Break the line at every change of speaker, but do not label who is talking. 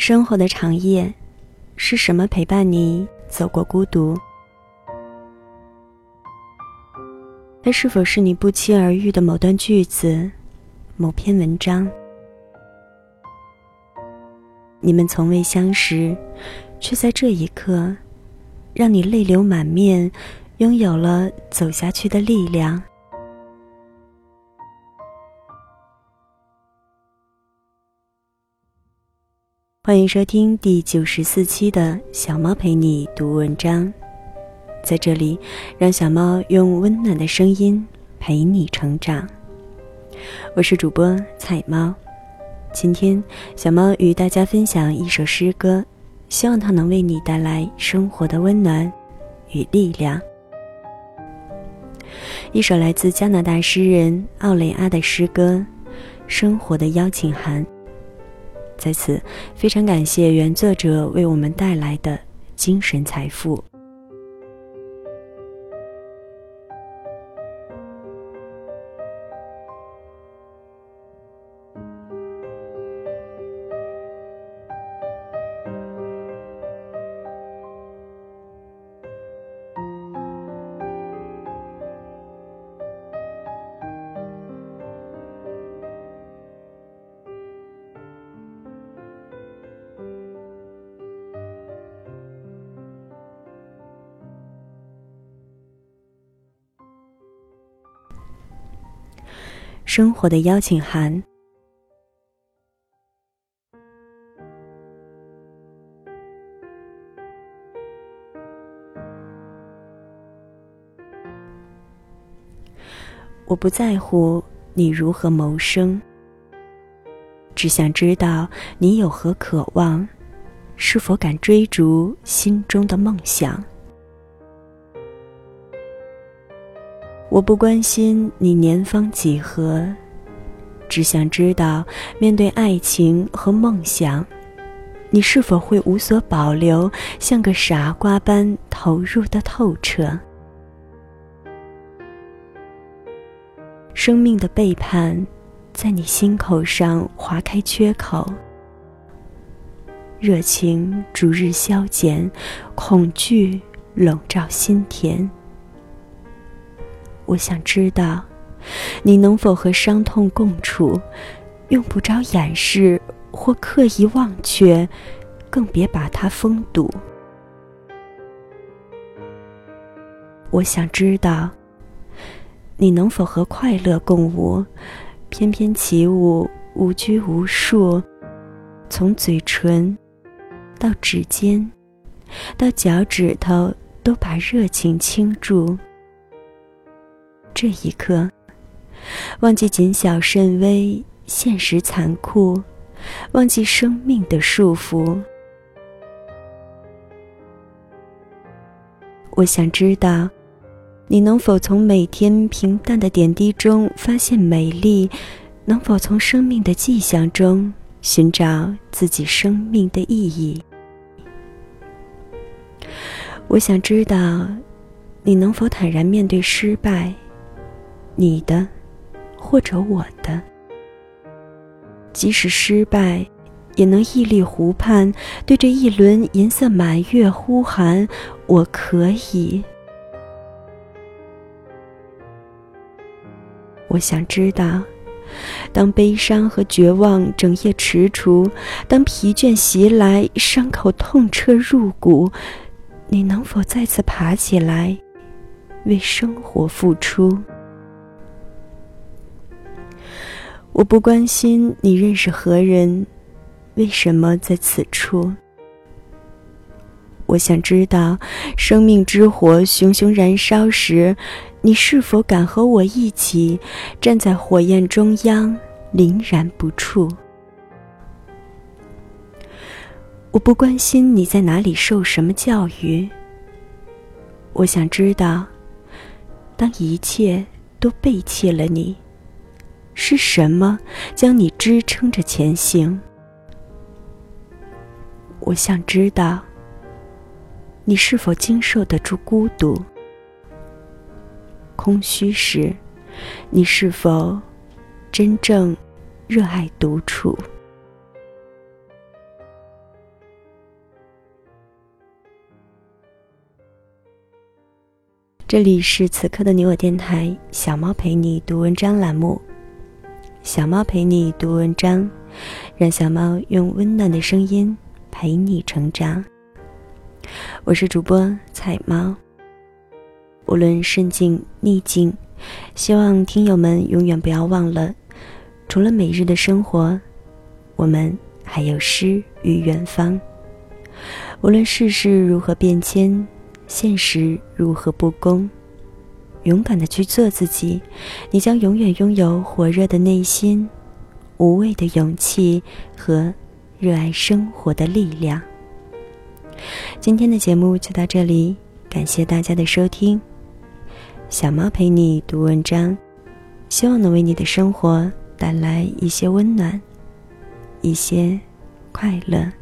生活的长夜，是什么陪伴你走过孤独？它是否是你不期而遇的某段句子、某篇文章？你们从未相识，却在这一刻，让你泪流满面，拥有了走下去的力量。欢迎收听第九十四期的小猫陪你读文章，在这里，让小猫用温暖的声音陪你成长。我是主播彩猫，今天小猫与大家分享一首诗歌，希望它能为你带来生活的温暖与力量。一首来自加拿大诗人奥雷阿的诗歌《生活的邀请函》。在此，非常感谢原作者为我们带来的精神财富。生活的邀请函。我不在乎你如何谋生，只想知道你有何渴望，是否敢追逐心中的梦想。我不关心你年方几何，只想知道，面对爱情和梦想，你是否会无所保留，像个傻瓜般投入的透彻？生命的背叛，在你心口上划开缺口，热情逐日消减，恐惧笼罩心田。我想知道，你能否和伤痛共处，用不着掩饰或刻意忘却，更别把它封堵。我想知道，你能否和快乐共舞，翩翩起舞，无拘无束，从嘴唇到指尖，到脚趾头，都把热情倾注。这一刻，忘记谨小慎微，现实残酷，忘记生命的束缚。我想知道，你能否从每天平淡的点滴中发现美丽？能否从生命的迹象中寻找自己生命的意义？我想知道，你能否坦然面对失败？你的，或者我的，即使失败，也能屹立湖畔，对着一轮银色满月呼喊：“我可以。”我想知道，当悲伤和绝望整夜踟蹰，当疲倦袭来，伤口痛彻入骨，你能否再次爬起来，为生活付出？我不关心你认识何人，为什么在此处。我想知道，生命之火熊熊燃烧时，你是否敢和我一起站在火焰中央，凛然不触。我不关心你在哪里受什么教育。我想知道，当一切都背弃了你。是什么将你支撑着前行？我想知道你是否经受得住孤独。空虚时你是否真正热爱独处？这里是此刻的你我电台小猫陪你读文章栏目。小猫陪你读文章，让小猫用温暖的声音陪你成长。我是主播彩猫。无论顺境逆境，希望听友们永远不要忘了，除了每日的生活，我们还有诗与远方。无论世事如何变迁，现实如何不公，勇敢的去做自己，你将永远拥有火热的内心、无畏的勇气和热爱生活的力量。今天的节目就到这里，感谢大家的收听。小猫陪你读文章，希望能为你的生活带来一些温暖，一些快乐。